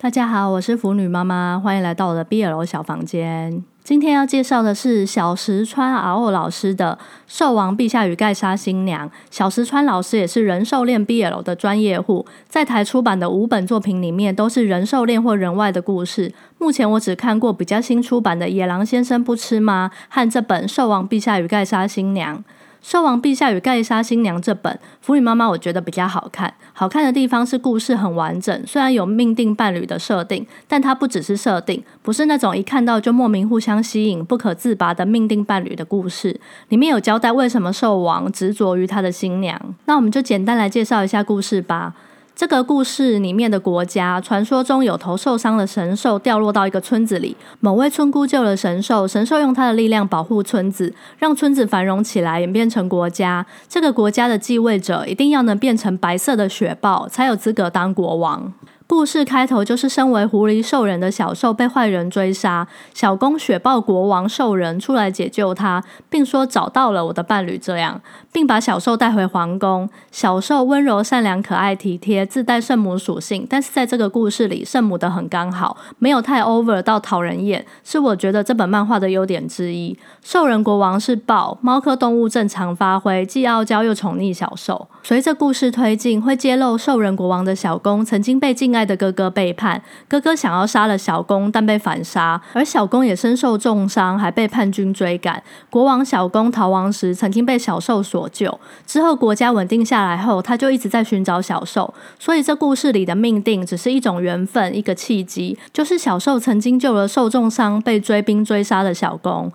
大家好，我是腐女妈妈，欢迎来到我的 BL 小房间。今天要介绍的是小石川阿欧老师的《兽王陛下与盖莎新娘》。小石川老师也是人兽恋 BL 的专业户，在台出版的五本作品里面都是人兽恋或人外的故事。目前我只看过比较新出版的《野狼先生不吃吗》和这本《兽王陛下与盖莎新娘》。《兽王陛下与盖莎新娘》这本，腐女妈妈我觉得比较好看。好看的地方是故事很完整，虽然有命定伴侣的设定，但它不只是设定，不是那种一看到就莫名互相吸引、不可自拔的命定伴侣的故事。里面有交代为什么兽王执着于他的新娘。那我们就简单来介绍一下故事吧。这个故事里面的国家，传说中有头受伤的神兽掉落到一个村子里，某位村姑救了神兽，神兽用他的力量保护村子，让村子繁荣起来，演变成国家。这个国家的继位者一定要能变成白色的雪豹，才有资格当国王。故事开头就是身为狐狸兽人的小兽被坏人追杀，小公雪豹国王兽人出来解救他，并说找到了我的伴侣，这样，并把小兽带回皇宫。小兽温柔、善良、可爱、体贴，自带圣母属性，但是在这个故事里，圣母的很刚好，没有太 over 到讨人厌，是我觉得这本漫画的优点之一。兽人国王是豹，猫科动物正常发挥，既傲娇又宠溺小兽。随着故事推进，会揭露兽人国王的小公曾经被禁爱的哥哥背叛，哥哥想要杀了小公，但被反杀，而小公也身受重伤，还被叛军追赶。国王小公逃亡时，曾经被小兽所救。之后国家稳定下来后，他就一直在寻找小兽。所以这故事里的命定只是一种缘分，一个契机，就是小兽曾经救了受重伤、被追兵追杀的小公。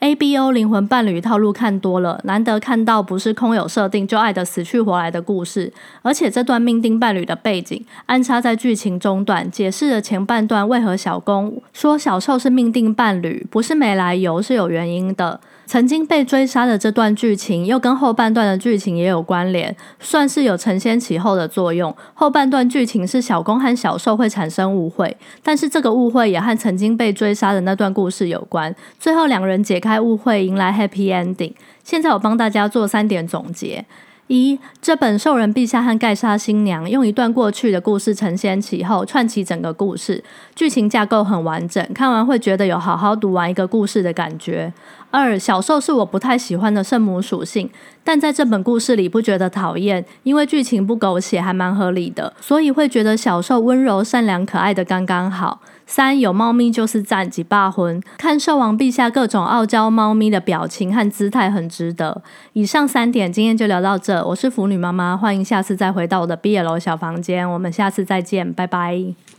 A B O 灵魂伴侣套路看多了，难得看到不是空有设定就爱的死去活来的故事。而且这段命定伴侣的背景安插在剧情中段，解释了前半段为何小公说小受是命定伴侣，不是没来由，是有原因的。曾经被追杀的这段剧情，又跟后半段的剧情也有关联，算是有承先启后的作用。后半段剧情是小公和小兽会产生误会，但是这个误会也和曾经被追杀的那段故事有关。最后两人解开误会，迎来 happy ending。现在我帮大家做三点总结。一，这本兽人陛下和盖莎新娘用一段过去的故事承先启后，串起整个故事，剧情架构很完整，看完会觉得有好好读完一个故事的感觉。二，小兽是我不太喜欢的圣母属性，但在这本故事里不觉得讨厌，因为剧情不狗血，还蛮合理的，所以会觉得小兽温柔、善良、可爱的刚刚好。三，有猫咪就是赞几霸婚，看兽王陛下各种傲娇猫咪的表情和姿态很值得。以上三点，今天就聊到这。我是腐女妈妈，欢迎下次再回到我的 BL 小房间，我们下次再见，拜拜。